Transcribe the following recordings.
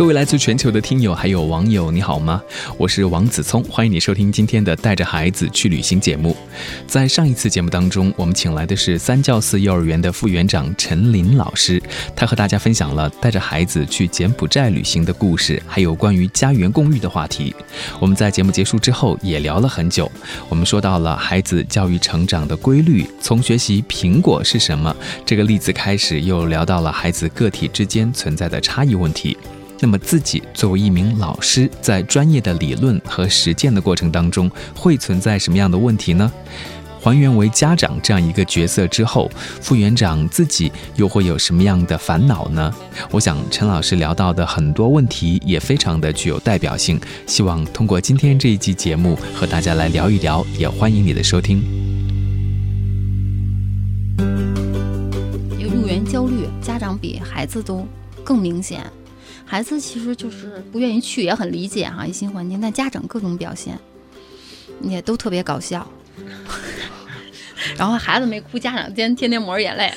各位来自全球的听友还有网友，你好吗？我是王子聪，欢迎你收听今天的带着孩子去旅行节目。在上一次节目当中，我们请来的是三教寺幼儿园的副园长陈林老师，他和大家分享了带着孩子去柬埔寨旅行的故事，还有关于家园共育的话题。我们在节目结束之后也聊了很久，我们说到了孩子教育成长的规律，从学习苹果是什么这个例子开始，又聊到了孩子个体之间存在的差异问题。那么自己作为一名老师，在专业的理论和实践的过程当中，会存在什么样的问题呢？还原为家长这样一个角色之后，副园长自己又会有什么样的烦恼呢？我想陈老师聊到的很多问题也非常的具有代表性，希望通过今天这一期节目和大家来聊一聊，也欢迎你的收听。入园焦虑，家长比孩子都更明显。孩子其实就是不愿意去，也很理解哈，一新环境。但家长各种表现也都特别搞笑。然后孩子没哭，家长天天天抹着眼泪，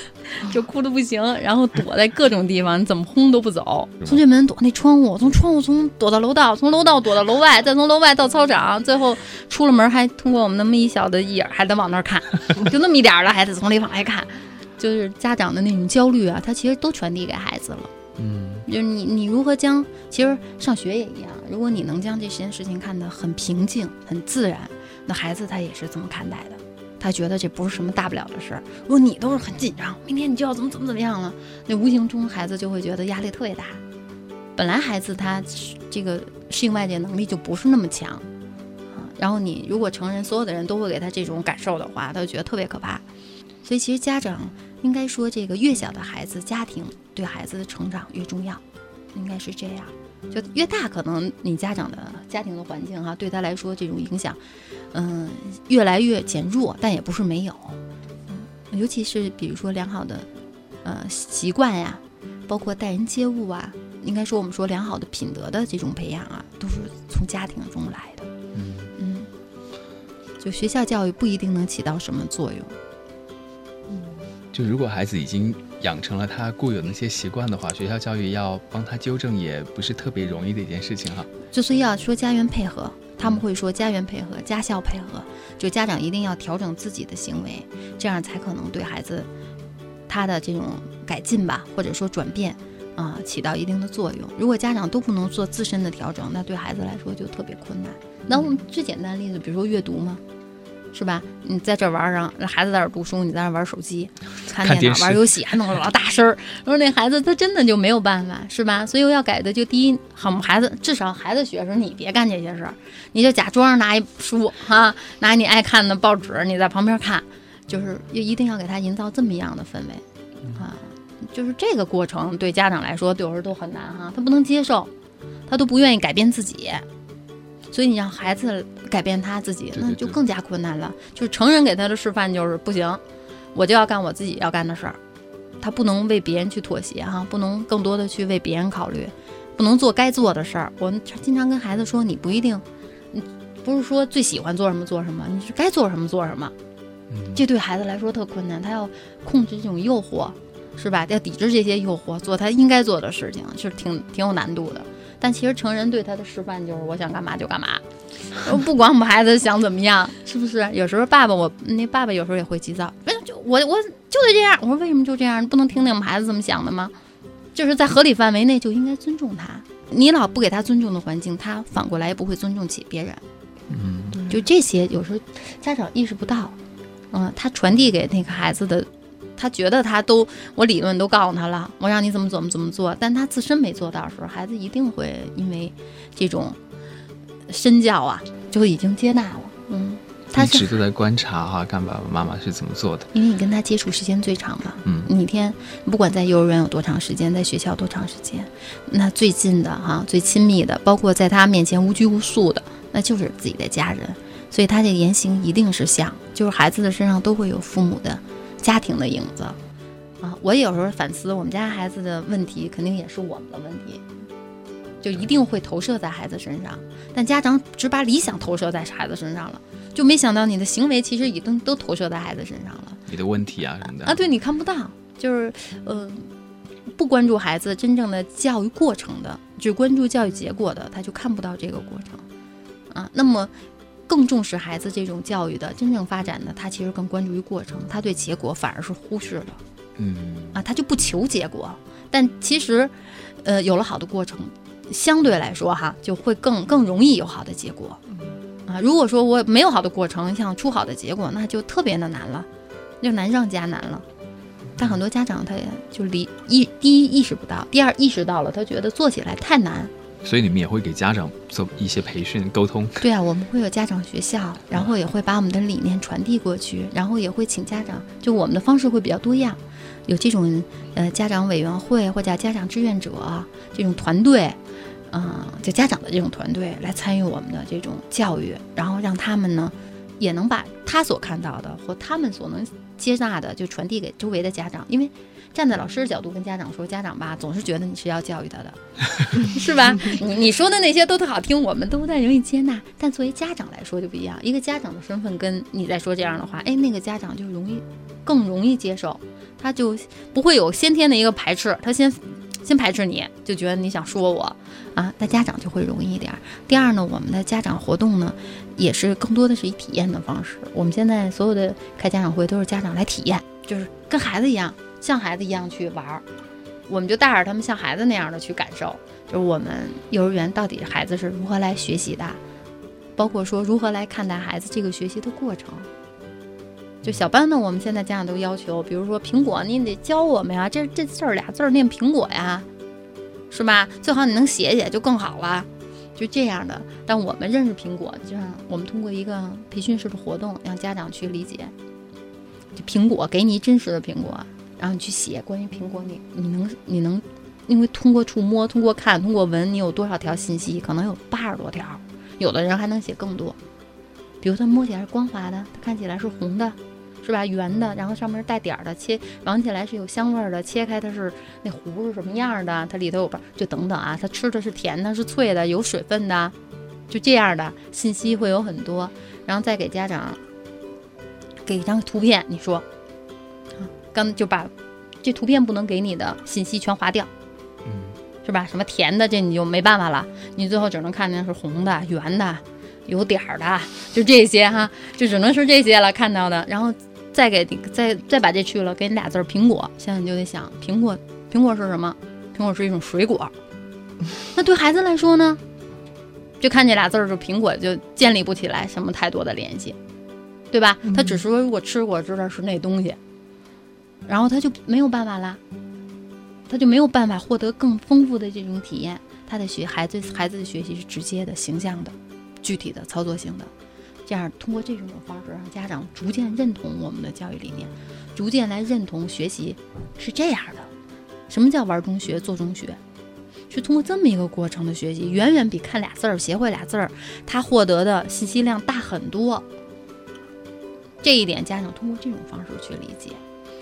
就哭的不行，然后躲在各种地方，你怎么轰都不走。从这门躲那窗户，从窗户从躲到楼道，从楼道躲到楼外，再从楼外到操场，最后出了门还通过我们那么一小的一眼，还得往那儿看，就那么一点了，还得从里往外看，就是家长的那种焦虑啊，他其实都传递给孩子了。嗯。就是你，你如何将其实上学也一样。如果你能将这件事情看得很平静、很自然，那孩子他也是这么看待的。他觉得这不是什么大不了的事儿。如果你都是很紧张，明天你就要怎么怎么怎么样了，那无形中孩子就会觉得压力特别大。本来孩子他这个适应外界能力就不是那么强啊。然后你如果成人所有的人都会给他这种感受的话，他就觉得特别可怕。所以其实家长。应该说，这个越小的孩子，家庭对孩子的成长越重要，应该是这样。就越大，可能你家长的家庭的环境哈，对他来说这种影响，嗯，越来越减弱，但也不是没有。嗯，尤其是比如说良好的呃习惯呀，包括待人接物啊，应该说我们说良好的品德的这种培养啊，都是从家庭中来的。嗯嗯，就学校教育不一定能起到什么作用。嗯就如果孩子已经养成了他固有的那些习惯的话，学校教育要帮他纠正也不是特别容易的一件事情哈。就是要说家园配合，他们会说家园配合、家校配合，就家长一定要调整自己的行为，这样才可能对孩子他的这种改进吧，或者说转变啊，起到一定的作用。如果家长都不能做自身的调整，那对孩子来说就特别困难。那我们最简单的例子，比如说阅读嘛。是吧？你在这玩上，让孩子在这读书，你在那玩手机、看电脑、玩游戏，还弄得老大声儿。说那孩子他真的就没有办法，是吧？所以我要改的就第一，好孩子至少孩子学的时候你别干这些事儿，你就假装拿一书哈，拿你爱看的报纸，你在旁边看，就是一定要给他营造这么样的氛围啊。就是这个过程对家长来说，有时候都很难哈，他不能接受，他都不愿意改变自己。所以你让孩子改变他自己，那就更加困难了。就是成人给他的示范就是不行，我就要干我自己要干的事儿，他不能为别人去妥协哈，不能更多的去为别人考虑，不能做该做的事儿。我们经常跟孩子说，你不一定，你不是说最喜欢做什么做什么，你是该做什么做什么。这对孩子来说特困难，他要控制这种诱惑，是吧？要抵制这些诱惑，做他应该做的事情，是挺挺有难度的。但其实成人对他的示范就是我想干嘛就干嘛，不管我们孩子想怎么样，是不是？有时候爸爸我那爸爸有时候也会急躁，为就我我就得这样。我说为什么就这样？你不能听听我们孩子怎么想的吗？就是在合理范围内就应该尊重他。你老不给他尊重的环境，他反过来也不会尊重起别人。嗯，就这些有时候家长意识不到，嗯，他传递给那个孩子的。他觉得他都我理论都告诉他了，我让你怎么怎么怎么做，但他自身没做到的时候，孩子一定会因为这种身教啊，就已经接纳了。嗯，他一直都在观察哈，看爸爸妈妈是怎么做的。因为你跟他接触时间最长嘛，嗯你一天不管在幼儿园有多长时间，在学校多长时间，那最近的哈、最亲密的，包括在他面前无拘无束的，那就是自己的家人。所以他这言行一定是像，就是孩子的身上都会有父母的家庭的影子啊。我有时候反思，我们家孩子的问题肯定也是我们的问题，就一定会投射在孩子身上。但家长只把理想投射在孩子身上了，就没想到你的行为其实已经都投射在孩子身上了。你的问题啊什么的啊，对你看不到，就是呃，不关注孩子真正的教育过程的，只关注教育结果的，他就看不到这个过程啊。那么更重视孩子这种教育的真正发展的，他其实更关注于过程，他对结果反而是忽视了嗯啊，他就不求结果。但其实，呃，有了好的过程，相对来说哈，就会更更容易有好的结果啊。如果说我没有好的过程，想出好的结果，那就特别的难了，就难上加难了。但很多家长他也就理意第一意识不到，第二意识到了，他觉得做起来太难。所以你们也会给家长做一些培训沟通。对啊，我们会有家长学校，然后也会把我们的理念传递过去，然后也会请家长，就我们的方式会比较多样，有这种呃家长委员会或者家长志愿者这种团队，嗯、就家长的这种团队来参与我们的这种教育，然后让他们呢也能把他所看到的或他们所能接纳的就传递给周围的家长，因为。站在老师的角度跟家长说，家长吧总是觉得你是要教育他的，是吧？你你说的那些都特好听，我们都在容易接纳。但作为家长来说就不一样，一个家长的身份跟你在说这样的话，哎，那个家长就容易更容易接受，他就不会有先天的一个排斥，他先先排斥你，就觉得你想说我啊，那家长就会容易一点儿。第二呢，我们的家长活动呢，也是更多的是以体验的方式。我们现在所有的开家长会都是家长来体验，就是跟孩子一样，像孩子一样去玩儿。我们就带着他们像孩子那样的去感受，就是我们幼儿园到底孩子是如何来学习的，包括说如何来看待孩子这个学习的过程。就小班呢，我们现在家长都要求，比如说苹果，你得教我们呀，这这字儿俩字儿念苹果呀，是吧？最好你能写写就更好了，就这样的。但我们认识苹果，就像我们通过一个培训式的活动，让家长去理解，就苹果给你真实的苹果，然后你去写关于苹果你，你能你能，因为通过触摸、通过看、通过闻，你有多少条信息？可能有八十多条，有的人还能写更多。比如它摸起来是光滑的，它看起来是红的，是吧？圆的，然后上面是带点儿的，切闻起来是有香味儿的，切开它是那核是什么样的？它里头有吧，就等等啊，它吃的是甜的，是脆的，有水分的，就这样的信息会有很多，然后再给家长给一张图片，你说，啊，刚就把这图片不能给你的信息全划掉，嗯，是吧？什么甜的这你就没办法了，你最后只能看见是红的、圆的。有点儿的，就这些哈，就只能是这些了看到的，然后再给你再再把这去了，给你俩字儿苹果。现在你就得想，苹果苹果是什么？苹果是一种水果。那对孩子来说呢，就看这俩字儿，就苹果就建立不起来什么太多的联系，对吧？他只是说如果吃过知道是那东西，然后他就没有办法啦，他就没有办法获得更丰富的这种体验。他的学孩子孩子的学习是直接的、形象的。具体的操作性的，这样通过这种方式，让家长逐渐认同我们的教育理念，逐渐来认同学习是这样的。什么叫玩中学、做中学？是通过这么一个过程的学习，远远比看俩字儿、学会俩字儿，他获得的信息量大很多。这一点，家长通过这种方式去理解。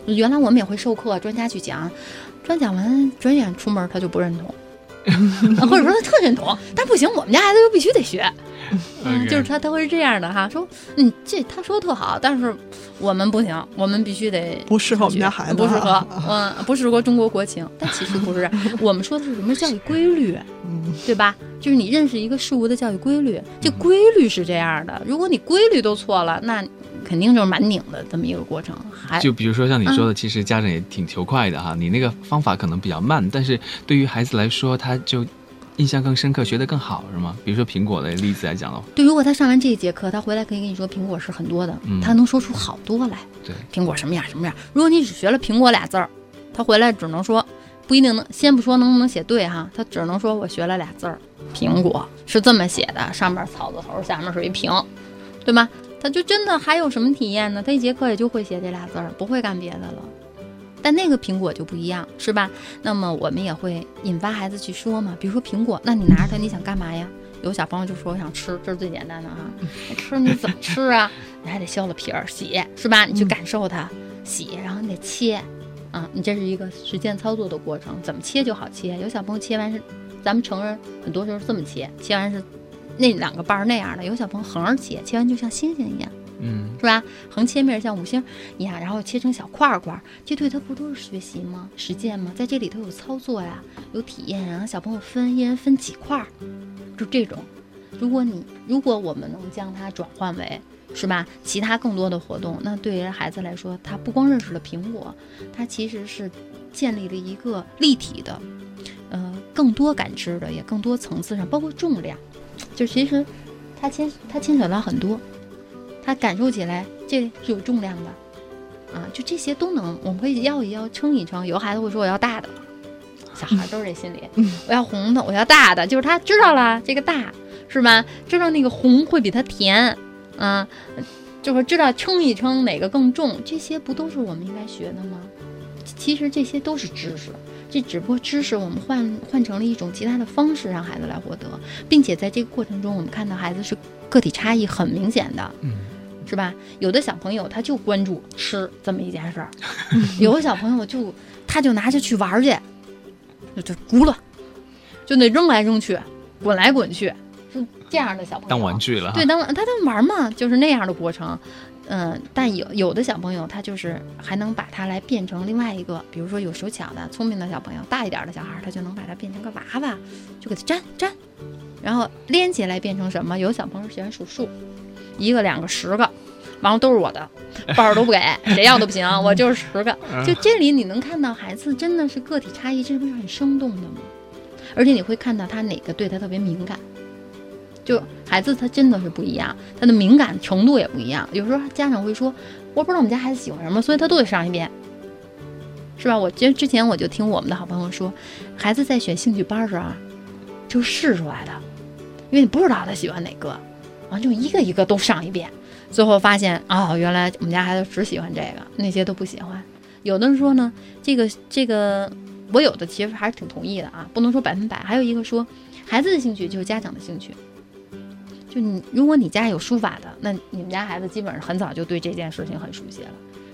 原来我们也会授课，专家去讲，专讲完转眼出门他就不认同，或者说他特认同，但不行，我们家孩子就必须得学。嗯，就是他他会是这样的哈，说嗯，这他说的特好，但是我们不行，我们必须得不适合我们家孩子，不适合，嗯，不适合中国国情。但其实不是，我们说的是什么教育规律，嗯，对吧？就是你认识一个事物的教育规律，这规律是这样的。如果你规律都错了，那肯定就是蛮拧的这么一个过程。还就比如说像你说的，其实家长也挺求快的哈，你那个方法可能比较慢，但是对于孩子来说，他就。印象更深刻，学得更好是吗？比如说苹果的例子来讲的话，对，如果他上完这一节课，他回来可以跟你说苹果是很多的，嗯、他能说出好多来。对，苹果什么样什么样。如果你只学了苹果俩字儿，他回来只能说不一定能，先不说能不能写对哈，他只能说我学了俩字儿，苹果是这么写的，上面草字头，下面是一平，对吗？他就真的还有什么体验呢？他一节课也就会写这俩字儿，不会干别的了。但那个苹果就不一样，是吧？那么我们也会引发孩子去说嘛，比如说苹果，那你拿着它，你想干嘛呀？有小朋友就说我想吃，这是最简单的哈。吃你怎么吃啊？你还得削了皮儿洗，是吧？你去感受它，洗，然后你得切，啊，你这是一个实践操作的过程，怎么切就好切。有小朋友切完是，咱们成人很多时候是这么切，切完是那两个瓣儿那样的。有小朋友横着切，切完就像星星一样，嗯，是吧？横切面像五星一样，然后切成小块儿块儿，这对他不都是学习吗？实践吗？在这里头有操作呀，有体验，然后小朋友分一人分几块儿，就这种。如果你如果我们能将它转换为是吧，其他更多的活动，那对于孩子来说，他不光认识了苹果，他其实是建立了一个立体的，呃，更多感知的，也更多层次上，包括重量，就其实它牵它牵扯到很多，他感受起来这是有重量的，啊，就这些都能，我们会要一要，称一称。有孩子会说我要大的，小孩都是这心理，我要红的，我要大的，就是他知道了这个大是吧？知道那个红会比它甜，啊，就是知道称一称哪个更重，这些不都是我们应该学的吗？其实这些都是知识，这只不过知识我们换换成了一种其他的方式让孩子来获得，并且在这个过程中，我们看到孩子是个体差异很明显的，嗯，是吧？有的小朋友他就关注吃这么一件事儿，有的小朋友就他就拿着去玩儿去，就就轱辘，就那扔来扔去，滚来滚去，是这样的小朋友。当玩具了。对，当他当玩嘛，就是那样的过程。嗯，但有有的小朋友，他就是还能把它来变成另外一个，比如说有手巧的、聪明的小朋友，大一点的小孩，他就能把它变成个娃娃，就给它粘粘，然后连起来变成什么？有小朋友喜欢数数，一个、两个、十个，完了都是我的，包儿都不给，谁要都不行，我就是十个。就这里你能看到孩子真的是个体差异，这不是很生动的吗？而且你会看到他哪个对他特别敏感。就孩子他真的是不一样，他的敏感程度也不一样。有时候家长会说，我不知道我们家孩子喜欢什么，所以他都得上一遍，是吧？我觉之前我就听我们的好朋友说，孩子在选兴趣班时啊，就试出来的，因为你不知道他喜欢哪个，完就一个一个都上一遍，最后发现哦，原来我们家孩子只喜欢这个，那些都不喜欢。有的人说呢，这个这个，我有的其实还是挺同意的啊，不能说百分百。还有一个说，孩子的兴趣就是家长的兴趣。就你，如果你家有书法的，那你们家孩子基本上很早就对这件事情很熟悉了。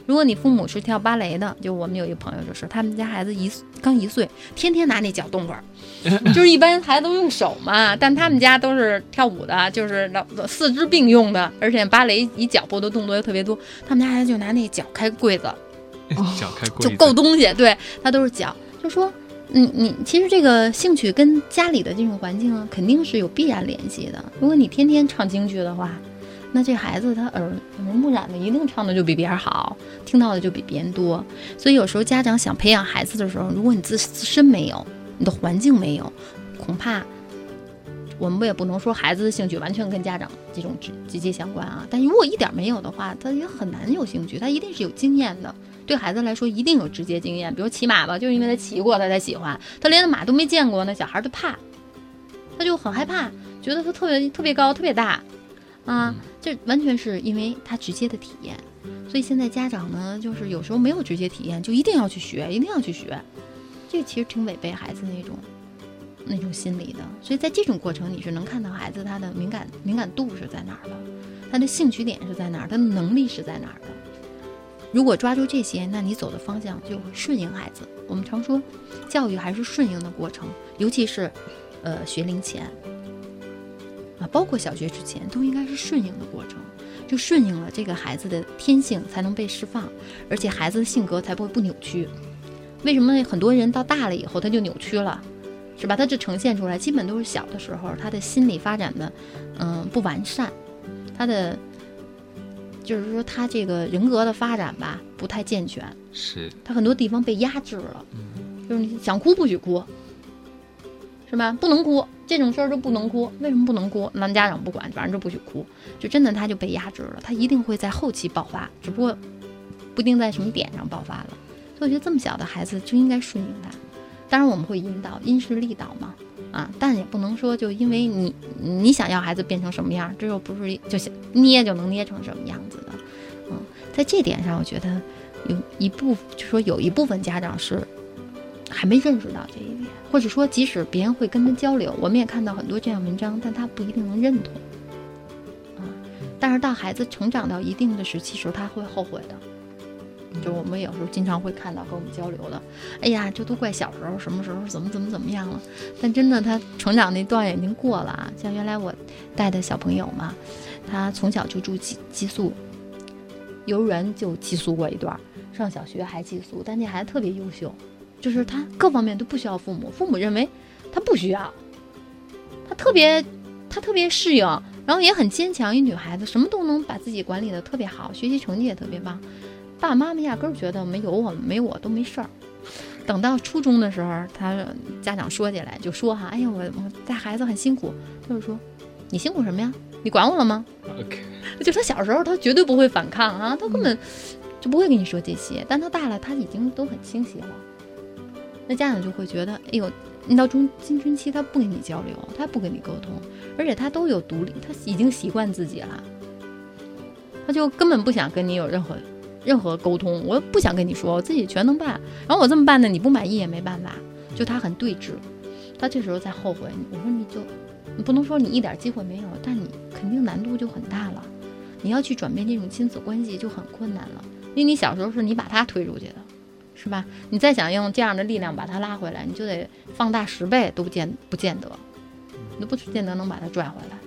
如果你父母是跳芭蕾的，就我们有一个朋友就是，他们家孩子一刚一岁，天天拿那脚动会儿，就是一般孩子都用手嘛，但他们家都是跳舞的，就是四肢并用的，而且芭蕾以脚步的动作又特别多，他们家孩子就拿那脚开柜子，脚开柜就够东西，对他都是脚，就说。嗯，你其实这个兴趣跟家里的这种环境，肯定是有必然联系的。如果你天天唱京剧的话，那这孩子他耳耳濡目染的，一定唱的就比别人好，听到的就比别人多。所以有时候家长想培养孩子的时候，如果你自自身没有，你的环境没有，恐怕我们不也不能说孩子的兴趣完全跟家长这种直直接相关啊。但如果一点没有的话，他也很难有兴趣，他一定是有经验的。对孩子来说，一定有直接经验，比如骑马吧，就是因为他骑过，他才喜欢。他连马都没见过，那小孩就怕，他就很害怕，觉得他特别特别高，特别大，啊，这完全是因为他直接的体验。所以现在家长呢，就是有时候没有直接体验，就一定要去学，一定要去学，这其实挺违背孩子那种那种心理的。所以在这种过程，你是能看到孩子他的敏感敏感度是在哪儿的，他的兴趣点是在哪儿，他的能力是在哪儿的。如果抓住这些，那你走的方向就会顺应孩子。我们常说，教育还是顺应的过程，尤其是，呃，学龄前，啊，包括小学之前，都应该是顺应的过程。就顺应了这个孩子的天性，才能被释放，而且孩子的性格才不会不扭曲。为什么很多人到大了以后他就扭曲了，是吧？他这呈现出来，基本都是小的时候他的心理发展的，嗯，不完善，他的。就是说，他这个人格的发展吧，不太健全，是他很多地方被压制了。嗯，就是你想哭不许哭，是吧？不能哭，这种事儿就不能哭。为什么不能哭？男家长不管，反正就不许哭。就真的他就被压制了，他一定会在后期爆发，只不过不定在什么点上爆发了。所以我觉得这么小的孩子就应该顺应他。当然我们会引导，因势利导嘛。啊，但也不能说就因为你你想要孩子变成什么样，这又不是就想捏就能捏成什么样子的。嗯，在这点上，我觉得有一部就说有一部分家长是还没认识到这一点，或者说即使别人会跟他交流，我们也看到很多这样文章，但他不一定能认同。啊，但是到孩子成长到一定的时期时候，他会后悔的。就我们有时候经常会看到跟我们交流的，哎呀，这都怪小时候什么时候怎么怎么怎么样了。但真的他成长那段已经过了啊。像原来我带的小朋友嘛，他从小就住寄寄宿，幼儿园就寄宿过一段，上小学还寄宿，但那孩子特别优秀，就是他各方面都不需要父母，父母认为他不需要，他特别他特别适应，然后也很坚强，一女孩子什么都能把自己管理的特别好，学习成绩也特别棒。爸爸妈妈压根儿觉得没有我们没我都没事儿。等到初中的时候，他家长说起来就说哈，哎呀，我我带孩子很辛苦。就是说，你辛苦什么呀？你管我了吗？OK，就他小时候他绝对不会反抗啊，他根本就不会跟你说这些。但他大了，他已经都很清晰了。那家长就会觉得，哎呦，你到中青春期他不跟你交流，他不跟你沟通，而且他都有独立，他已经习惯自己了，他就根本不想跟你有任何。任何沟通，我不想跟你说，我自己全能办。然后我这么办呢，你不满意也没办法。就他很对峙，他这时候在后悔。我说你就，你不能说你一点机会没有，但你肯定难度就很大了。你要去转变这种亲子关系就很困难了，因为你小时候是你把他推出去的，是吧？你再想用这样的力量把他拉回来，你就得放大十倍都不见不见得，你都不见得能把他拽回来。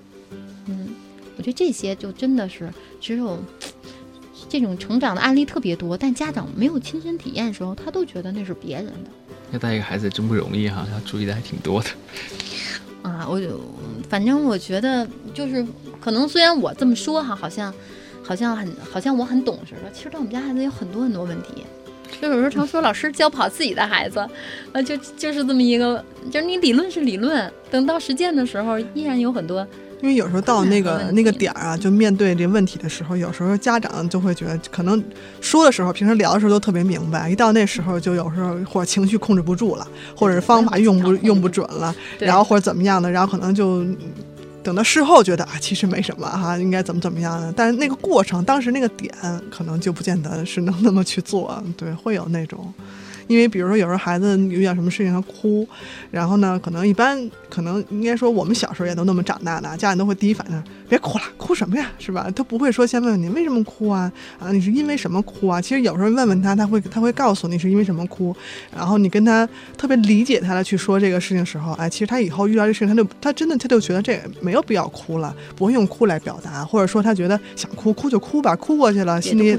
嗯，我觉得这些就真的是只有。这种成长的案例特别多，但家长没有亲身体验的时候，他都觉得那是别人的。要带一个孩子真不容易哈，要注意的还挺多的。啊，我就反正我觉得就是可能虽然我这么说哈，好像好像很好像我很懂似的，其实对我们家孩子有很多很多问题。就有时候常说老师教不好自己的孩子，啊，就就是这么一个，就是你理论是理论，等到实践的时候依然有很多。因为有时候到那个那个点儿啊，就面对这问题的时候，有时候家长就会觉得，可能说的时候，平时聊的时候都特别明白，一到那时候就有时候或者情绪控制不住了，或者是方法用不用不准了，然后或者怎么样的，然后可能就等到事后觉得啊，其实没什么哈，应该怎么怎么样的，但是那个过程，当时那个点，可能就不见得是能那么去做，对，会有那种。因为比如说，有时候孩子遇到什么事情他哭，然后呢，可能一般可能应该说我们小时候也都那么长大的，家长都会第一反应别哭了，哭什么呀，是吧？他不会说先问问你为什么哭啊？啊，你是因为什么哭啊？其实有时候问问他，他会他会告诉你是因为什么哭，然后你跟他特别理解他的去说这个事情时候，哎，其实他以后遇到这事情，他就他真的他就觉得这没有必要哭了，不会用哭来表达，或者说他觉得想哭哭就哭吧，哭过去了，心里也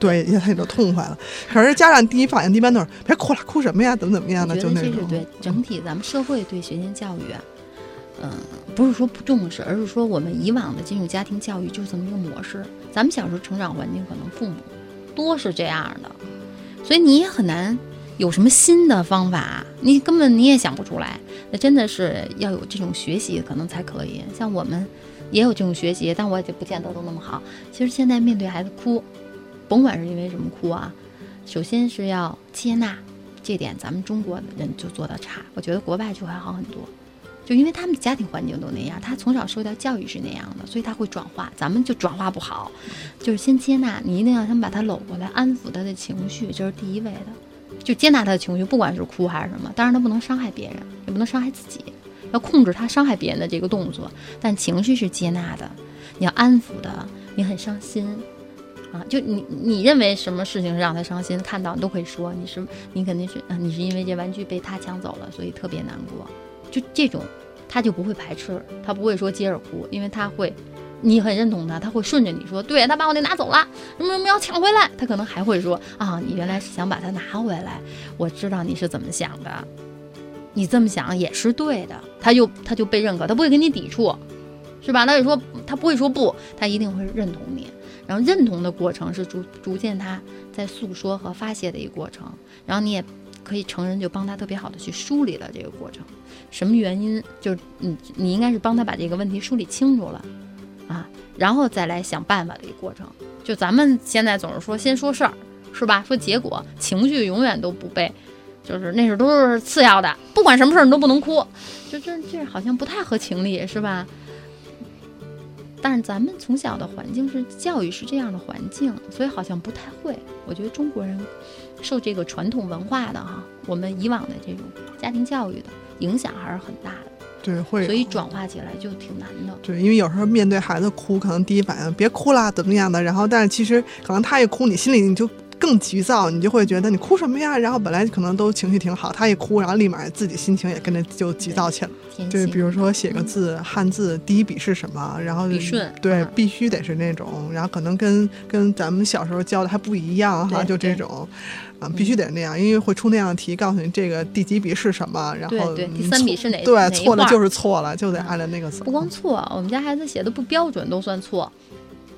对也他也就痛快了。可是家长第一反应一般都是。别哭了，哭什么呀？怎么怎么样的？就那种。这是对整体咱们社会对学前教育，嗯，不是说不重视，而是说我们以往的这种家庭教育就是这么一个模式。咱们小时候成长环境可能父母多是这样的，所以你也很难有什么新的方法，你根本你也想不出来。那真的是要有这种学习，可能才可以。像我们也有这种学习，但我也就不见得都那么好。其实现在面对孩子哭，甭管是因为什么哭啊。首先是要接纳，这点咱们中国人就做的差。我觉得国外就还好很多，就因为他们家庭环境都那样，他从小受到教育是那样的，所以他会转化。咱们就转化不好，就是先接纳，你一定要先把他搂过来，安抚他的情绪，这是第一位的。就接纳他的情绪，不管是哭还是什么，当然他不能伤害别人，也不能伤害自己，要控制他伤害别人的这个动作。但情绪是接纳的，你要安抚的，你很伤心。啊，就你你认为什么事情是让他伤心？看到你都可以说，你是你肯定是啊，你是因为这玩具被他抢走了，所以特别难过。就这种，他就不会排斥，他不会说接着哭，因为他会，你很认同他，他会顺着你说，对他把我那拿走了，什么什么要抢回来，他可能还会说啊，你原来是想把它拿回来，我知道你是怎么想的，你这么想也是对的，他就他就被认可，他不会跟你抵触，是吧？他就说他不会说不，他一定会认同你。然后认同的过程是逐逐渐他在诉说和发泄的一个过程，然后你也可以成人就帮他特别好的去梳理了这个过程，什么原因？就你你应该是帮他把这个问题梳理清楚了，啊，然后再来想办法的一个过程。就咱们现在总是说先说事儿，是吧？说结果，情绪永远都不被就是那是都是次要的，不管什么事儿你都不能哭，就这这好像不太合情理，是吧？但是咱们从小的环境是教育是这样的环境，所以好像不太会。我觉得中国人受这个传统文化的哈，我们以往的这种家庭教育的影响还是很大的，对，会所以转化起来就挺难的。对，因为有时候面对孩子哭，可能第一反应别哭啦，怎么样的，然后但是其实可能他一哭，你心里你就更急躁，你就会觉得你哭什么呀？然后本来可能都情绪挺好，他一哭，然后立马自己心情也跟着就急躁起来。对，比如说写个字，汉字第一笔是什么，然后笔顺对嗯，必须得是那种，然后可能跟跟咱们小时候教的还不一样哈，就这种，啊，必须得那样，因为会出那样的题，告诉你这个第几笔是什么，然后对对，第三笔是哪？哪对，错了就是错了，就得嗯按照那个走。不光错，我们家孩子写的不标准都算错，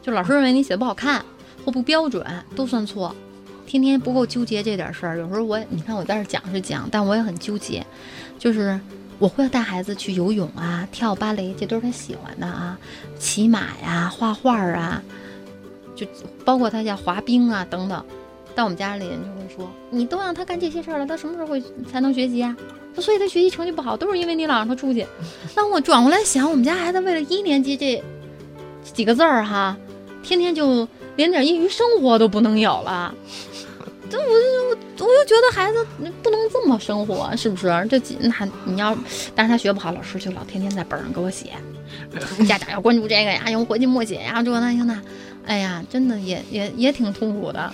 就老师认为你写的不好看或不标准都算错，天天不够纠结这点事儿。有时候我，你看我在这儿讲是讲，但我也很纠结，就是我会带孩子去游泳啊、跳芭蕾，这都是他喜欢的啊，骑马呀、画画啊，就包括他叫滑冰啊等等。但我们家里人就会说，你都让他干这些事儿了，他什么时候会才能学习啊？所以他学习成绩不好，都是因为你老让他出去。那我转过来想，我们家孩子为了一年级这几个字儿哈，天天就连点业余生活都不能有了。我就我我就觉得孩子不能这么生活，是不是？这那你要，但是他学不好，老师就老天天在本上给我写，家长要关注这个呀，用回去默写呀，这那个那，哎呀，真的也也也挺痛苦的。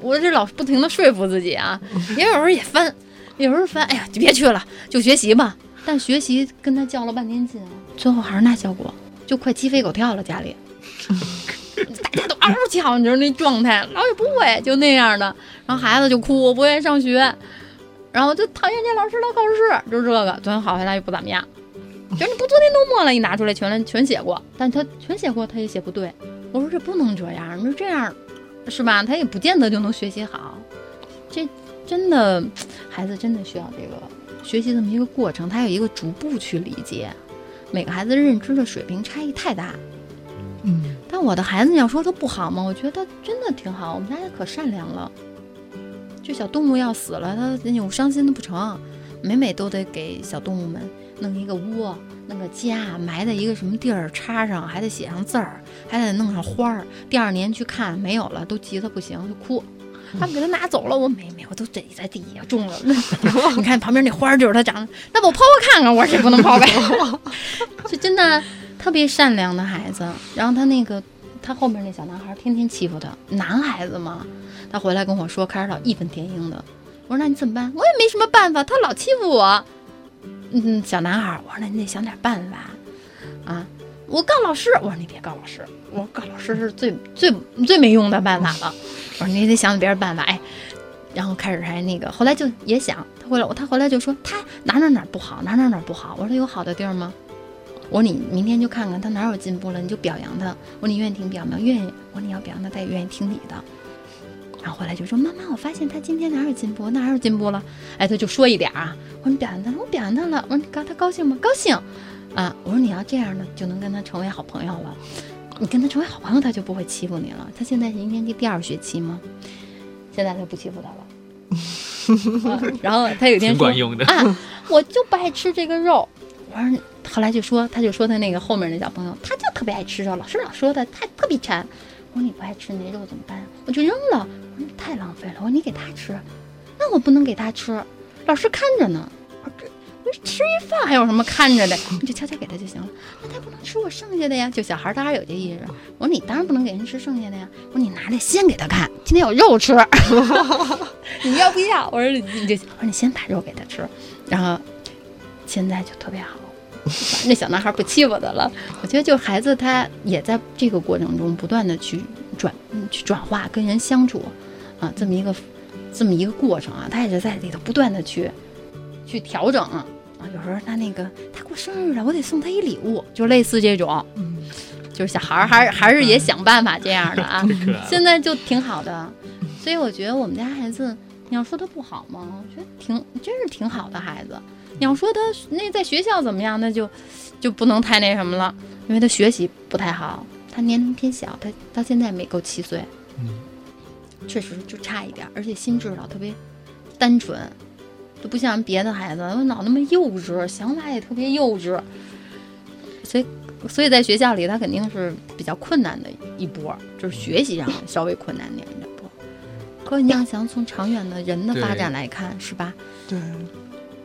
我这老不停的说服自己啊，也有时候也烦，有时候烦，哎呀，就别去了，就学习吧。但学习跟他较了半天劲，最后还是那效果，就快鸡飞狗跳了。家里大家都嗷嗷叫，你知道那状态，老也不会，就那样的。然后孩子就哭，不愿意上学，然后就讨厌这老师老考试，就这个。昨天考下来又不怎么样，就是你不昨天都默了，一拿出来全全写过，但他全写过，他也写不对。我说这不能这样，你说这样是吧？他也不见得就能学习好。这真的，孩子真的需要这个学习这么一个过程，他有一个逐步去理解。每个孩子认知的水平差异太大。嗯，但我的孩子，你要说他不好吗？我觉得他真的挺好，我们家也可善良了。就小动物要死了，他那种伤心的不成，每每都得给小动物们弄一个窝，弄个家，埋在一个什么地儿，插上，还得写上字儿，还得弄上花儿。第二年去看没有了，都急得不行，就哭。他们给他拿走了，我没没，我都枕在地下种了。你看旁边那花儿就是他长的，那我剖开看看，我说这不能剖开。是真的特别善良的孩子。然后他那个他后面那小男孩天天欺负他，男孩子嘛，他回来跟我说，开始老义愤填膺的。我说那你怎么办？我也没什么办法，他老欺负我。嗯，小男孩，我说那你得想点办法啊。我告老师，我说你别告老师，我说告老师是最最最没用的办法了。我说你得想别的办法，哎，然后开始还那个，后来就也想，他回来，他回来就说他哪哪哪不好，哪哪哪不好。我说有好的地儿吗？我说你明天就看看他哪有进步了，你就表扬他。我说你愿意听表扬，愿意。我说你要表扬他，他也愿意听你的。然后回来就说妈妈，我发现他今天哪有进步，哪有进步了？哎，他就说一点啊。我说你表扬他，我表扬他了。我说你高他高兴吗？高兴。啊，我说你要这样呢，就能跟他成为好朋友了。你跟他成为好朋友，他就不会欺负你了。他现在是一年级第二学期吗？现在他不欺负他了。啊然后他有一天说挺管用的。啊，我就不爱吃这个肉。我说，后来就说，他就说他那个后面那小朋友，他就特别爱吃肉，老师老说他，他特别馋。我说你不爱吃那肉怎么办？我就扔了。我说太浪费了。我说你给他吃，那我不能给他吃，老师看着呢。我说这。我说吃一饭还有什么看着的？你就悄悄给他就行了。那他不能吃我剩下的呀。就小孩儿当然有这意识。我说你当然不能给人吃剩下的呀。我说你拿来先给他看，今天有肉吃，你要不要？我说你就我说你先把肉给他吃，然后现在就特别好。反 正那小男孩不欺负他了。我觉得就孩子他也在这个过程中不断的去转去转化跟人相处啊，这么一个这么一个过程啊，他也是在里头不断的去去调整啊。有时候他那个他过生日了，我得送他一礼物，就类似这种，嗯，就是小孩儿还是还是也想办法这样的啊。现在就挺好的，所以我觉得我们家孩子，你要说他不好吗？我觉得挺真是挺好的孩子。你要说他那在学校怎么样，那就就不能太那什么了，因为他学习不太好，他年龄偏小，他到现在没够七岁，嗯，确实就差一点，而且心智老特别单纯，就不像别的孩子，老那么幼稚，想法也特别幼稚，所以所以在学校里他肯定是比较困难的一波，就是学习上稍微困难点一波。可你要想从长远的人的发展来看，是吧？对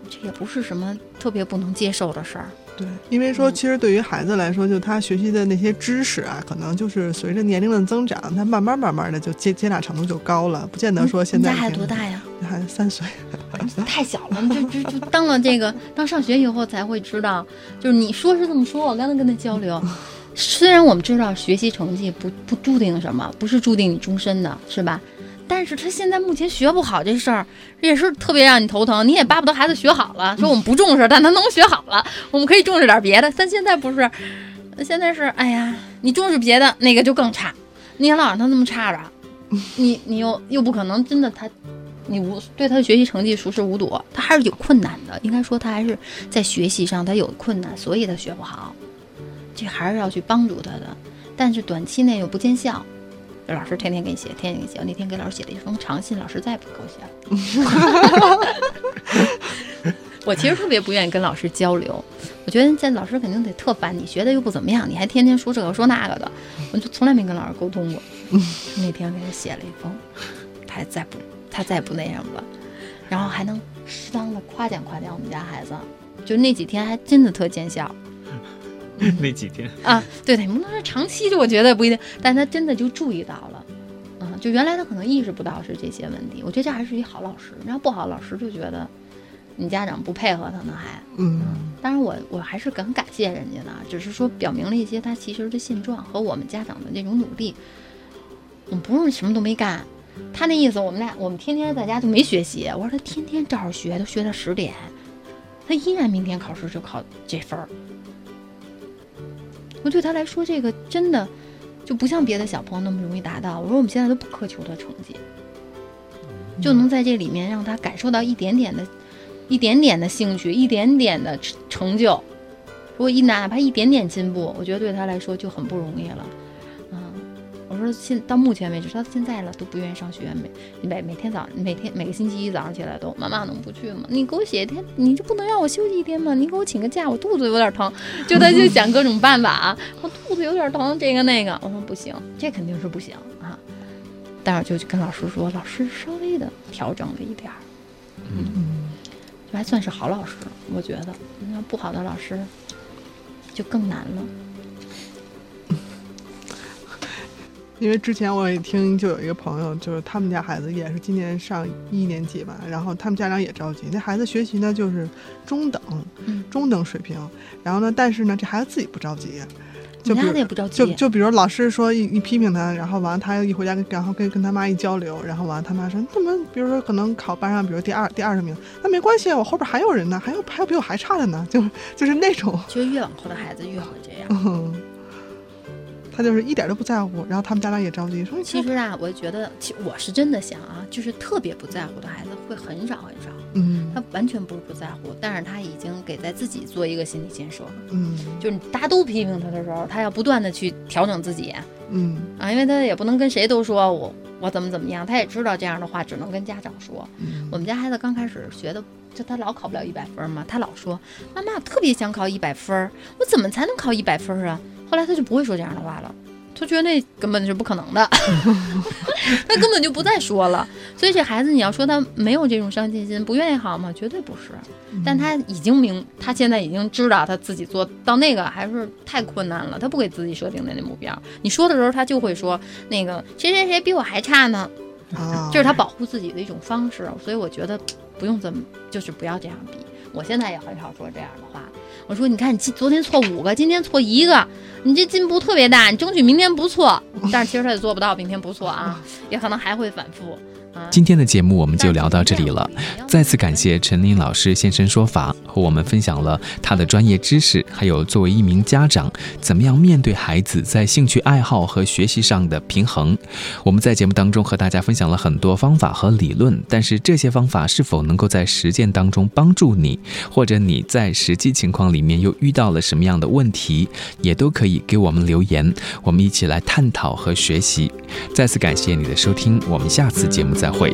这也不是什么特别不能接受的事儿。对，因为说嗯其实对于孩子来说，就他学习的那些知识啊，可能就是随着年龄的增长，他慢慢慢慢的就接接纳程度就高了，不见得说现在你家孩子多大呀？孩子三岁，太小了，就就就当了这个，当上学以后才会知道，就是你说是这么说，我刚才跟他交流，虽然我们知道学习成绩不不注定什么，不是注定你终身的，是吧？但是他现在目前学不好这事儿，也是特别让你头疼。你也巴不得孩子学好了，说我们不重视，但他能学好了，我们可以重视点别的。但现在不是，现在是，哎呀，你重视别的那个就更差，你还老让他那么差着，你你又又不可能真的他你无对他的学习成绩熟视无睹，他还是有困难的。应该说他还是在学习上他有困难，所以他学不好。这还是要去帮助他的，但是短期内又不见效。老师天天给你写，天天给你写。我那天给老师写了一封长信，老师再也不给我写了。我其实特别不愿意跟老师交流，我觉得这老师肯定得特烦你，学的又不怎么样，你还天天说这个说那个的，我就从来没跟老师沟通过。那天给他写了一封，他再不他再不那什么了，然后还能适当的夸奖夸奖我们家孩子，就那几天还真的特见效 那几天，啊。对对，不能说长期，就我觉得不一定，但他真的就注意到了。啊，就原来他可能意识不到是这些问题，我觉得这还是一好老师。然后不好老师就觉得你家长不配合他呢，还嗯，当然我我还是很感谢人家的，只是说表明了一些他其实的现状和我们家长的那种努力。我们不是什么都没干，他那意思，我们俩我们天天在家就没学习。我说他天天照着学，都学到十点，他依然明天考试就考这分儿。我对他来说，这个真的就不像别的小朋友那么容易达到。我说我们现在都不苛求他成绩，就能在这里面让他感受到一点点的、一点点的兴趣，一点点的成成就。如果一哪怕一点点进步，我觉得对他来说就很不容易了。说现到目前为止，到现在了都不愿意上学，每每每天早每天每个星期一早上起来都妈妈能不去吗？你给我写一天，你就不能让我休息一天吗？你给我请个假，我肚子有点疼，就他就想各种办法啊，我肚子有点疼，这个那个，我说不行，这肯定是不行啊。但是我就跟老师说，老师稍微的调整了一点儿，嗯，就还算是好老师，我觉得。那不好的老师，就更难了。因为之前我也听，就有一个朋友，就是他们家孩子也是今年上一年级吧，然后他们家长也着急，那孩子学习呢就是中等，嗯。中等水平，然后呢，但是呢，这孩子自己不着急，就比如的也不着急，就就比如老师说一一批评他，然后完了他一回家跟然后跟跟他妈一交流，然后完了他妈说怎么比如说可能考班上比如第二第二十名，那没关系，我后边还有人呢，还有还有比我还差的呢，就 就是那种，其实越往后的孩子越会这样。嗯，他就是一点都不在乎，然后他们家长也着急说其实啊，我觉得，其我是真的想啊，就是特别不在乎的孩子会很少很少，嗯他完全不是不在乎，但是他已经给在自己做一个心理建设了。嗯就是大家都批评他的时候，他要不断的去调整自己嗯啊，因为他也不能跟谁都说我我怎么怎么样，他也知道这样的话只能跟家长说。嗯我们家孩子刚开始学的，就他老考不了一百分嘛，他老说妈妈我特别想考一百分，我怎么才能考一百分啊？后来他就不会说这样的话了。他觉得那根本是不可能的，他根本就不再说了。所以这孩子，你要说他没有这种上进心，不愿意好吗？绝对不是。但他已经明，他现在已经知道他自己做到那个还是太困难了，他不给自己设定的那目标。你说的时候，他就会说那个谁谁谁比我还差呢，啊，这是他保护自己的一种方式。所以我觉得不用这么，就是不要这样比。我现在也很少说这样的话。我说，你看你今昨天错五个，今天错一个，你这进步特别大，你争取明天不错。但是其实他也做不到明天不错啊，也可能还会反复啊。今天的节目我们就聊到这里了。再次感谢陈琳老师现身说法，和我们分享了他的专业知识，还有作为一名家长，怎么样面对孩子在兴趣爱好和学习上的平衡。我们在节目当中和大家分享了很多方法和理论，但是这些方法是否能够在实践当中帮助你，或者你在实际情况里面又遇到了什么样的问题，也都可以给我们留言，我们一起来探讨和学习。再次感谢你的收听，我们下次节目再会。